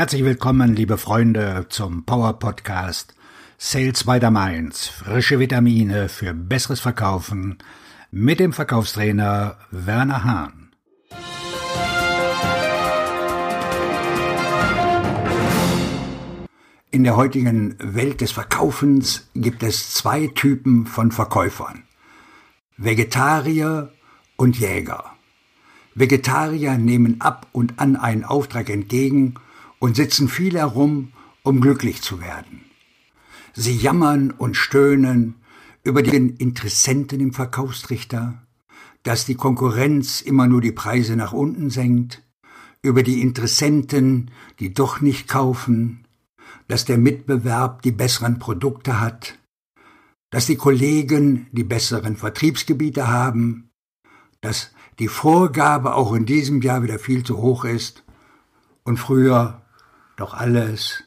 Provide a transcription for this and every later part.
Herzlich willkommen, liebe Freunde, zum Power Podcast Sales by the Mainz. Frische Vitamine für besseres Verkaufen mit dem Verkaufstrainer Werner Hahn. In der heutigen Welt des Verkaufens gibt es zwei Typen von Verkäufern. Vegetarier und Jäger. Vegetarier nehmen ab und an einen Auftrag entgegen und sitzen viel herum, um glücklich zu werden. Sie jammern und stöhnen über den Interessenten im Verkaufstrichter, dass die Konkurrenz immer nur die Preise nach unten senkt, über die Interessenten, die doch nicht kaufen, dass der Mitbewerb die besseren Produkte hat, dass die Kollegen die besseren Vertriebsgebiete haben, dass die Vorgabe auch in diesem Jahr wieder viel zu hoch ist und früher doch alles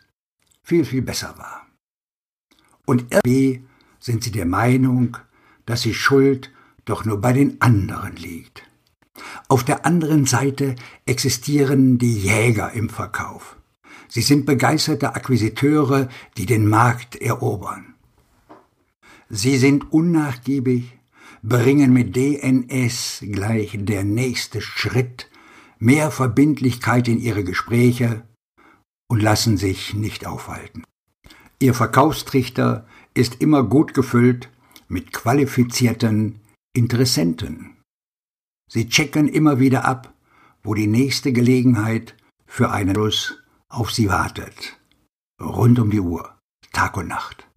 viel, viel besser war. Und irgendwie sind sie der Meinung, dass die Schuld doch nur bei den anderen liegt. Auf der anderen Seite existieren die Jäger im Verkauf. Sie sind begeisterte Akquisiteure, die den Markt erobern. Sie sind unnachgiebig, bringen mit DNS gleich der nächste Schritt, mehr Verbindlichkeit in ihre Gespräche und lassen sich nicht aufhalten. Ihr Verkaufstrichter ist immer gut gefüllt mit qualifizierten Interessenten. Sie checken immer wieder ab, wo die nächste Gelegenheit für einen Schluss auf sie wartet. Rund um die Uhr, Tag und Nacht.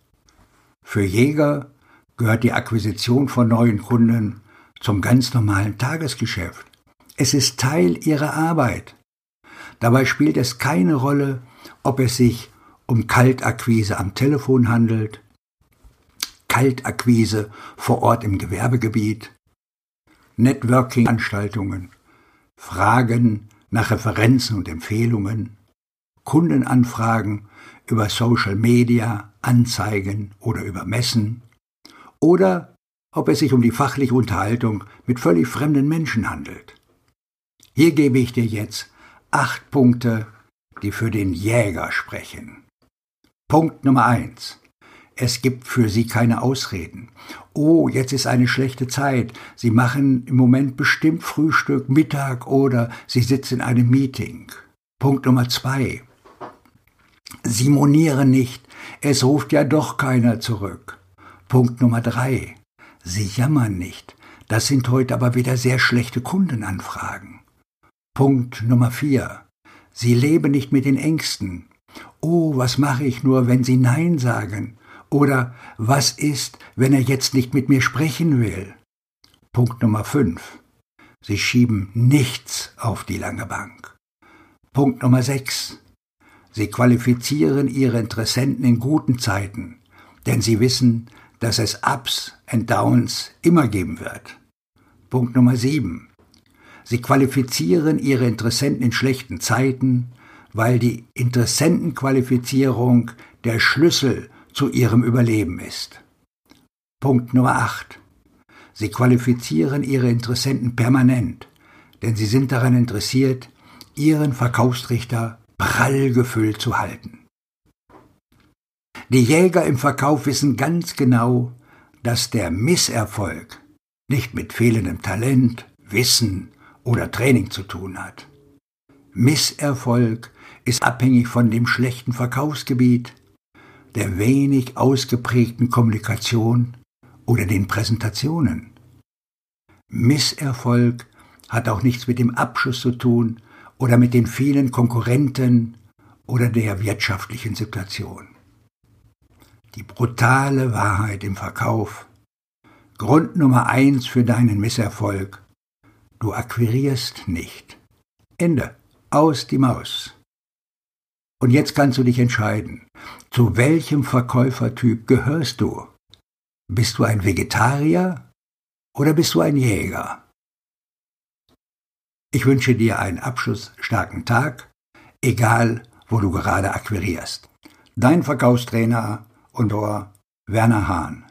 Für Jäger gehört die Akquisition von neuen Kunden zum ganz normalen Tagesgeschäft. Es ist Teil ihrer Arbeit. Dabei spielt es keine Rolle, ob es sich um Kaltakquise am Telefon handelt, Kaltakquise vor Ort im Gewerbegebiet, Networking-Anstaltungen, Fragen nach Referenzen und Empfehlungen, Kundenanfragen über Social Media, Anzeigen oder über Messen, oder ob es sich um die fachliche Unterhaltung mit völlig fremden Menschen handelt. Hier gebe ich dir jetzt acht Punkte, die für den Jäger sprechen. Punkt Nummer eins. Es gibt für sie keine Ausreden. Oh, jetzt ist eine schlechte Zeit. Sie machen im Moment bestimmt Frühstück, Mittag oder Sie sitzen in einem Meeting. Punkt Nummer zwei. Sie monieren nicht. Es ruft ja doch keiner zurück. Punkt Nummer drei. Sie jammern nicht. Das sind heute aber wieder sehr schlechte Kundenanfragen. Punkt Nummer vier. Sie leben nicht mit den Ängsten. Oh, was mache ich nur, wenn Sie Nein sagen? Oder was ist, wenn er jetzt nicht mit mir sprechen will? Punkt Nummer fünf. Sie schieben nichts auf die lange Bank. Punkt Nummer sechs. Sie qualifizieren ihre Interessenten in guten Zeiten, denn sie wissen, dass es Ups and Downs immer geben wird. Punkt Nummer sieben. Sie qualifizieren ihre Interessenten in schlechten Zeiten, weil die Interessentenqualifizierung der Schlüssel zu ihrem Überleben ist. Punkt Nummer 8. Sie qualifizieren ihre Interessenten permanent, denn sie sind daran interessiert, ihren Verkaufstrichter prall gefüllt zu halten. Die Jäger im Verkauf wissen ganz genau, dass der Misserfolg nicht mit fehlendem Talent, Wissen oder Training zu tun hat. Misserfolg ist abhängig von dem schlechten Verkaufsgebiet, der wenig ausgeprägten Kommunikation oder den Präsentationen. Misserfolg hat auch nichts mit dem Abschluss zu tun oder mit den vielen Konkurrenten oder der wirtschaftlichen Situation. Die brutale Wahrheit im Verkauf. Grund Nummer eins für deinen Misserfolg. Du akquirierst nicht. Ende. Aus die Maus. Und jetzt kannst du dich entscheiden. Zu welchem Verkäufertyp gehörst du? Bist du ein Vegetarier oder bist du ein Jäger? Ich wünsche dir einen abschlussstarken Tag, egal wo du gerade akquirierst. Dein Verkaufstrainer und Werner Hahn.